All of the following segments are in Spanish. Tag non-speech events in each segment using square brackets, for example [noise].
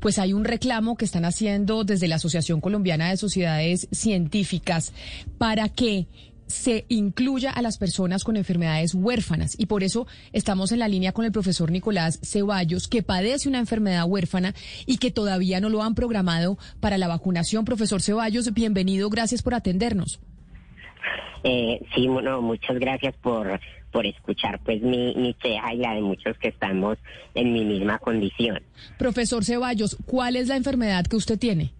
pues hay un reclamo que están haciendo desde la Asociación Colombiana de Sociedades Científicas para que se incluya a las personas con enfermedades huérfanas. Y por eso estamos en la línea con el profesor Nicolás Ceballos, que padece una enfermedad huérfana y que todavía no lo han programado para la vacunación. Profesor Ceballos, bienvenido, gracias por atendernos. Eh, sí, bueno, muchas gracias por, por escuchar pues mi, mi queja y la de muchos que estamos en mi misma condición. Profesor Ceballos, ¿cuál es la enfermedad que usted tiene?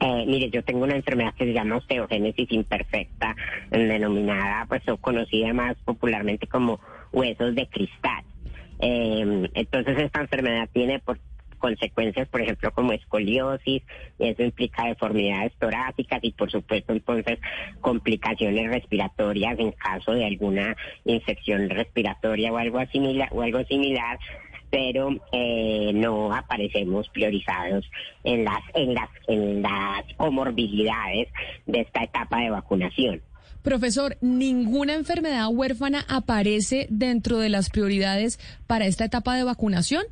Eh, mire, yo tengo una enfermedad que se llama osteogénesis imperfecta, denominada, pues, o conocida más popularmente como huesos de cristal. Eh, entonces, esta enfermedad tiene por consecuencias, por ejemplo, como escoliosis, eso implica deformidades torácicas y, por supuesto, entonces, complicaciones respiratorias en caso de alguna infección respiratoria o algo similar, o algo similar pero eh, no aparecemos priorizados en las, en, las, en las comorbilidades de esta etapa de vacunación. Profesor, ¿ninguna enfermedad huérfana aparece dentro de las prioridades para esta etapa de vacunación?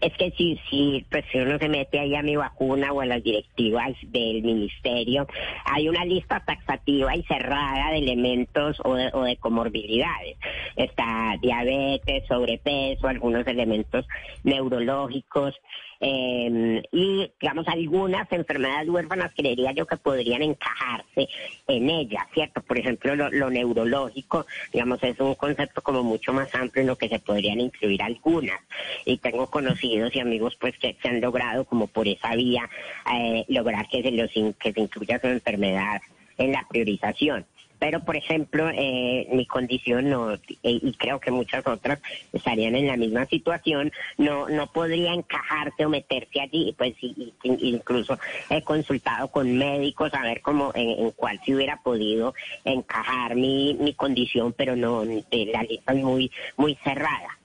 Es que si, si, pues si uno se mete ahí a mi vacuna o a las directivas del ministerio, hay una lista taxativa y cerrada de elementos o de, o de comorbilidades. Está diabetes, sobrepeso, algunos elementos neurológicos, eh, y, digamos, algunas enfermedades huérfanas creería yo que podrían encajarse en ella, ¿cierto? Por ejemplo, lo, neurológico, digamos, es un concepto como mucho más amplio en lo que se podrían incluir algunas. Y tengo conocidos y amigos, pues, que se han logrado, como por esa vía, eh, lograr que se, los, que se incluya su enfermedad en la priorización pero por ejemplo eh, mi condición no eh, y creo que muchas otras estarían en la misma situación no no podría encajarse o meterse allí pues incluso he consultado con médicos a ver cómo en, cuál se hubiera podido encajar mi, mi condición pero no la lista es muy muy cerrada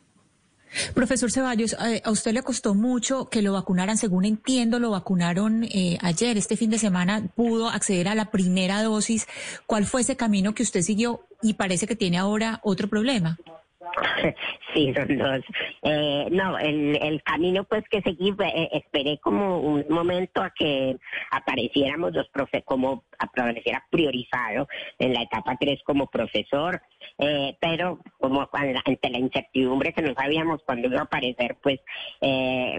Profesor Ceballos, eh, a usted le costó mucho que lo vacunaran, según entiendo, lo vacunaron eh, ayer, este fin de semana, pudo acceder a la primera dosis. ¿Cuál fue ese camino que usted siguió y parece que tiene ahora otro problema? [laughs] Sí, son dos. Eh, no, el, el camino pues que seguí, eh, esperé como un momento a que apareciéramos los profe, como apareciera priorizado en la etapa 3 como profesor, eh, pero como ante la incertidumbre que no sabíamos cuándo iba a aparecer, pues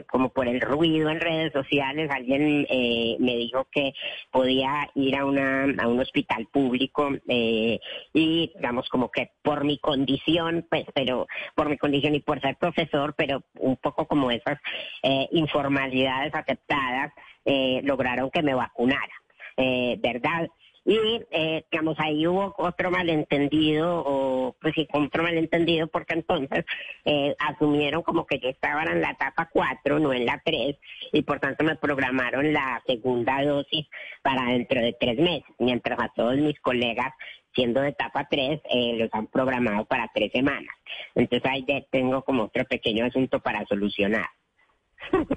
como por el ruido en redes sociales, alguien me dijo que podía ir a, una, a un hospital público y digamos como que por mi condición, pues pero por mi condición y por ser profesor, pero un poco como esas eh, informalidades aceptadas, eh, lograron que me vacunara, eh, ¿verdad? Y, eh, digamos, ahí hubo otro malentendido, o pues sí, otro malentendido, porque entonces asumieron como que yo estaba en la etapa 4, no en la 3, y por tanto me programaron la segunda dosis para dentro de tres meses, mientras a todos mis colegas siendo de etapa 3, eh, los han programado para tres semanas. Entonces ahí tengo como otro pequeño asunto para solucionar.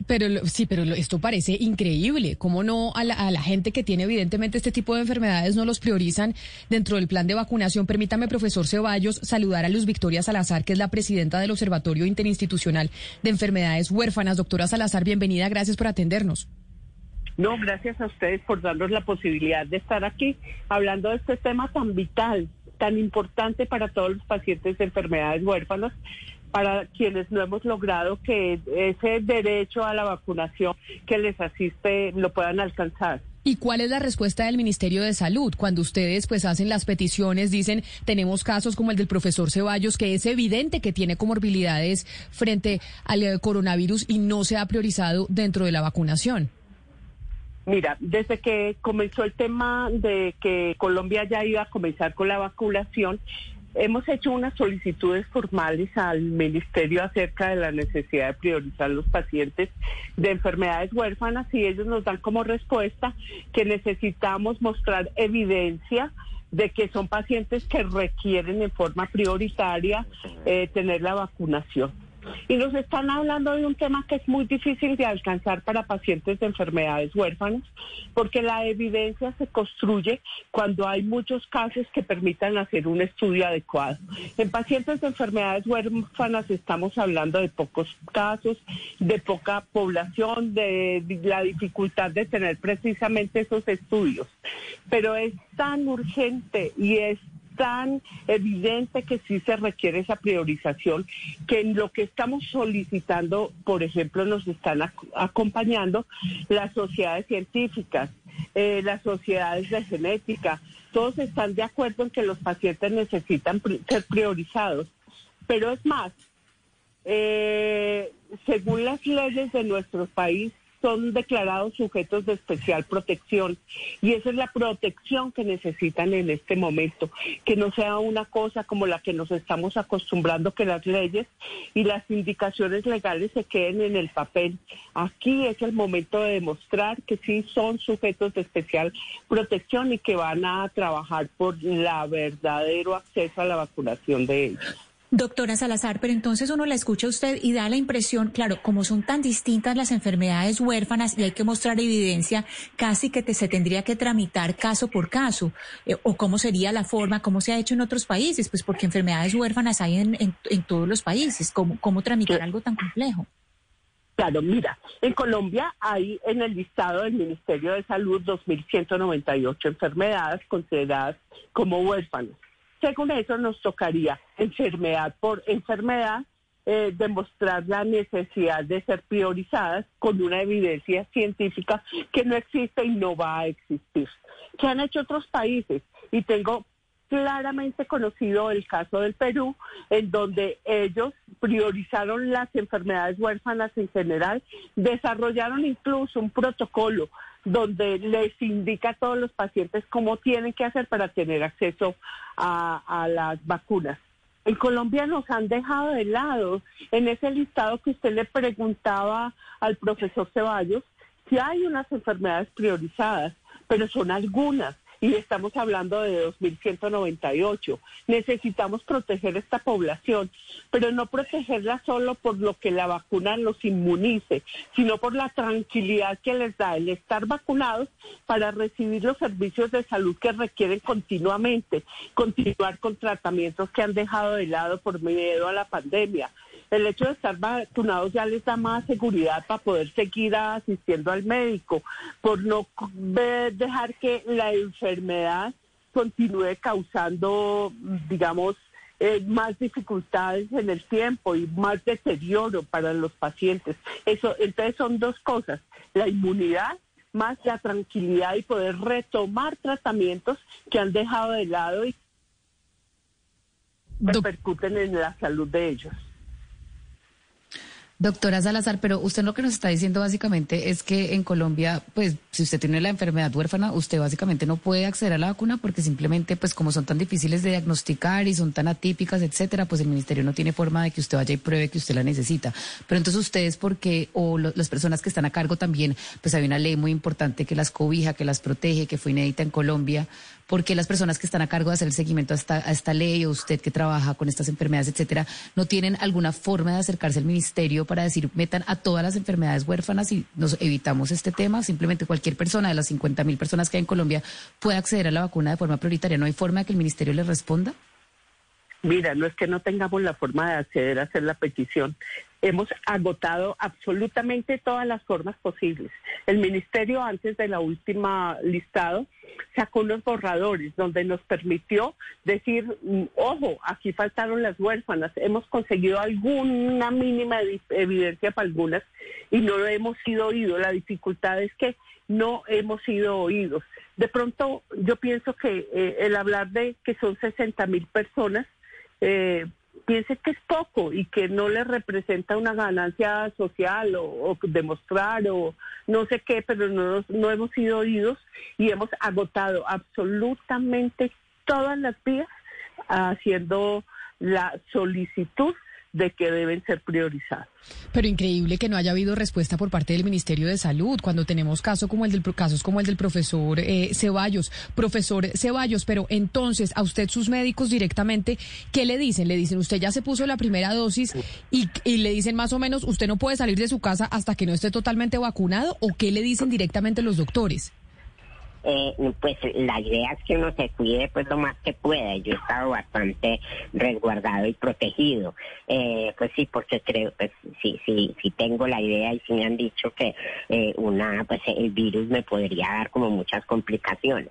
Pero sí, pero esto parece increíble. ¿Cómo no a la, gente que tiene evidentemente este tipo de enfermedades no los priorizan dentro del plan de vacunación? Permítame, profesor Ceballos, saludar a Luz Victoria Salazar, que es la presidenta del Observatorio Interinstitucional de Enfermedades Huérfanas. Doctora Salazar, bienvenida. Gracias por atendernos. No, gracias a ustedes por darnos la posibilidad de estar aquí hablando de este tema tan vital, tan importante para todos los pacientes de enfermedades huérfanas para quienes no hemos logrado que ese derecho a la vacunación que les asiste lo puedan alcanzar. ¿Y cuál es la respuesta del Ministerio de Salud cuando ustedes pues hacen las peticiones, dicen, tenemos casos como el del profesor Ceballos que es evidente que tiene comorbilidades frente al eh, coronavirus y no se ha priorizado dentro de la vacunación? Mira, desde que comenzó el tema de que Colombia ya iba a comenzar con la vacunación, Hemos hecho unas solicitudes formales al Ministerio acerca de la necesidad de priorizar los pacientes de enfermedades huérfanas y ellos nos dan como respuesta que necesitamos mostrar evidencia de que son pacientes que requieren en forma prioritaria eh, tener la vacunación. Y nos están hablando de un tema que es muy difícil de alcanzar para pacientes de enfermedades huérfanas, porque la evidencia se construye cuando hay muchos casos que permitan hacer un estudio adecuado. En pacientes de enfermedades huérfanas estamos hablando de pocos casos, de poca población, de la dificultad de tener precisamente esos estudios. Pero es tan urgente y es tan evidente que sí se requiere esa priorización, que en lo que estamos solicitando, por ejemplo, nos están acompañando las sociedades científicas, eh, las sociedades de genética, todos están de acuerdo en que los pacientes necesitan ser priorizados. Pero es más, eh, según las leyes de nuestro país, son declarados sujetos de especial protección y esa es la protección que necesitan en este momento, que no sea una cosa como la que nos estamos acostumbrando que las leyes y las indicaciones legales se queden en el papel. Aquí es el momento de demostrar que sí son sujetos de especial protección y que van a trabajar por la verdadero acceso a la vacunación de ellos. Doctora Salazar, pero entonces uno la escucha a usted y da la impresión, claro, como son tan distintas las enfermedades huérfanas y hay que mostrar evidencia, casi que se tendría que tramitar caso por caso, eh, o cómo sería la forma, cómo se ha hecho en otros países, pues porque enfermedades huérfanas hay en, en, todos los países, ¿cómo, cómo tramitar algo tan complejo? Claro, mira, en Colombia hay en el listado del Ministerio de Salud 2.198 enfermedades consideradas como huérfanas. Según eso, nos tocaría enfermedad por enfermedad eh, demostrar la necesidad de ser priorizadas con una evidencia científica que no existe y no va a existir. ¿Qué han hecho otros países? Y tengo claramente conocido el caso del Perú, en donde ellos priorizaron las enfermedades huérfanas en general, desarrollaron incluso un protocolo donde les indica a todos los pacientes cómo tienen que hacer para tener acceso a, las vacunas. En Colombia nos han dejado de lado en ese listado que usted le preguntaba al profesor Ceballos, si hay unas enfermedades priorizadas, pero son algunas y estamos hablando de 2.198. Necesitamos proteger esta población, pero no protegerla solo por lo que la vacuna los inmunice, sino por la tranquilidad que les da el estar vacunados para recibir los servicios de salud que requieren continuamente, continuar con tratamientos que han dejado de lado por miedo a la pandemia el hecho de estar vacunados ya les da más seguridad para poder seguir asistiendo al médico, por no dejar que la enfermedad continúe causando, digamos, eh, más dificultades en el tiempo y más deterioro para los pacientes. Eso, entonces son dos cosas, la inmunidad más la tranquilidad y poder retomar tratamientos que han dejado de lado y repercuten en la salud de ellos. Doctora Salazar, pero usted lo que nos está diciendo básicamente es que en Colombia, pues si usted tiene la enfermedad huérfana, usted básicamente no puede acceder a la vacuna porque simplemente, pues como son tan difíciles de diagnosticar y son tan atípicas, etcétera, pues el ministerio no tiene forma de que usted vaya y pruebe que usted la necesita. Pero entonces ustedes, porque, o las personas que están a cargo también, pues hay una ley muy importante que las cobija, que las protege, que fue inédita en Colombia, porque las personas que están a cargo de hacer el seguimiento a esta, a esta ley o usted que trabaja con estas enfermedades, etcétera, no tienen alguna forma de acercarse al ministerio para decir metan a todas las enfermedades huérfanas y nos evitamos este tema? Simplemente cualquier persona de las 50 mil personas que hay en Colombia puede acceder a la vacuna de forma prioritaria. ¿No hay forma de que el ministerio le responda? Mira, no es que no tengamos la forma de acceder a hacer la petición, hemos agotado absolutamente todas las formas posibles. El ministerio antes de la última listado sacó unos borradores donde nos permitió decir, mm, ojo, aquí faltaron las huérfanas, hemos conseguido alguna mínima evidencia para algunas y no hemos sido oídos. La dificultad es que no hemos sido oídos. De pronto yo pienso que eh, el hablar de que son 60 mil personas, eh, piense que es poco y que no le representa una ganancia social o, demostrar o no sé qué, pero no, no hemos sido oídos y hemos agotado absolutamente todas las vías haciendo la solicitud de que deben ser priorizados. Pero increíble que no haya habido respuesta por parte del Ministerio de Salud cuando tenemos casos como el del casos como el del profesor eh, Ceballos, profesor Ceballos. Pero entonces a usted sus médicos directamente qué le dicen? Le dicen usted ya se puso la primera dosis y, y le dicen más o menos usted no puede salir de su casa hasta que no esté totalmente vacunado o qué le dicen directamente los doctores. Eh, pues la idea es que uno se cuide pues lo más que pueda. Yo he estado bastante resguardado y protegido. Eh, pues sí, porque creo, pues sí, sí, sí tengo la idea y sí me han dicho que eh, una, pues el virus me podría dar como muchas complicaciones.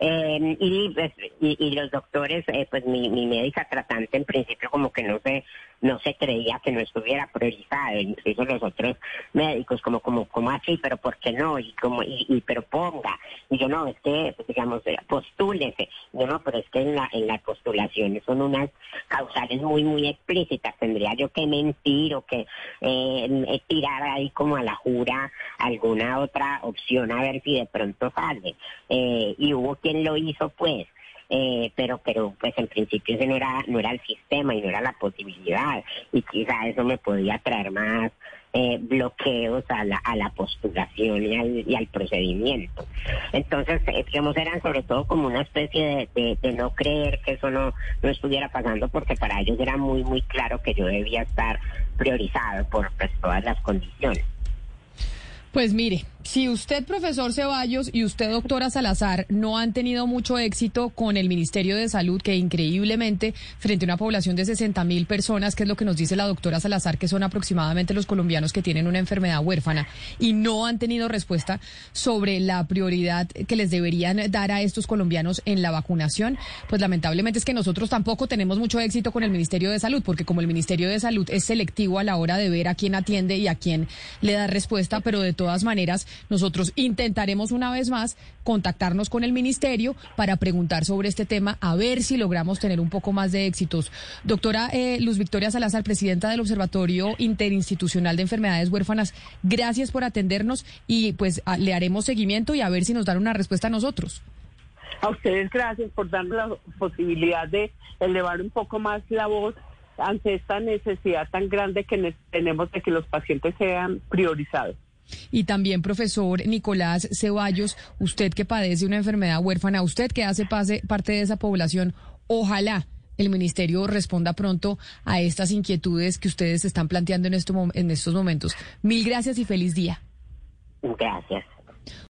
Eh, y, pues, y, los doctores, eh, pues mi, mi médica tratante en principio como que no se no se creía que no estuviera priorizado, incluso los otros médicos como como como así, pero ¿por qué no? Y como y, y pero ponga. Y yo no, es que pues, digamos eh, postúlese. Yo no, pero es que en la en las postulaciones son unas causales muy muy explícitas. Tendría yo que mentir o que eh, tirar ahí como a la jura alguna otra opción a ver si de pronto sale. Eh, y hubo quien lo hizo, pues. Eh, pero pero pues en principio ese no era no era el sistema y no era la posibilidad y quizá eso me podía traer más eh, bloqueos a la, a la postulación y al, y al procedimiento. Entonces, eh, digamos, eran sobre todo como una especie de, de, no creer que eso no, no estuviera pasando, porque para ellos era muy, muy claro que yo debía estar priorizado por pues, todas las condiciones. Pues mire, si usted, profesor Ceballos, y usted, doctora Salazar, no han tenido mucho éxito con el Ministerio de Salud, que increíblemente, frente a una población de 60 mil personas, que es lo que nos dice la doctora Salazar, que son aproximadamente los colombianos que tienen una enfermedad huérfana, y no han tenido respuesta sobre la prioridad que les deberían dar a estos colombianos en la vacunación, pues lamentablemente es que nosotros tampoco tenemos mucho éxito con el Ministerio de Salud, porque como el Ministerio de Salud es selectivo a la hora de ver a quién atiende y a quién le da respuesta, pero de todas maneras nosotros intentaremos una vez más contactarnos con el ministerio para preguntar sobre este tema, a ver si logramos tener un poco más de éxitos. Doctora eh, Luz Victoria Salazar, presidenta del Observatorio Interinstitucional de Enfermedades Huérfanas, gracias por atendernos y pues le haremos seguimiento y a ver si nos dan una respuesta a nosotros. A ustedes gracias por darnos la posibilidad de elevar un poco más la voz ante esta necesidad tan grande que tenemos de que los pacientes sean priorizados. Y también, profesor Nicolás Ceballos, usted que padece una enfermedad huérfana, usted que hace parte de esa población, ojalá el ministerio responda pronto a estas inquietudes que ustedes están planteando en, en estos momentos. Mil gracias y feliz día. Gracias.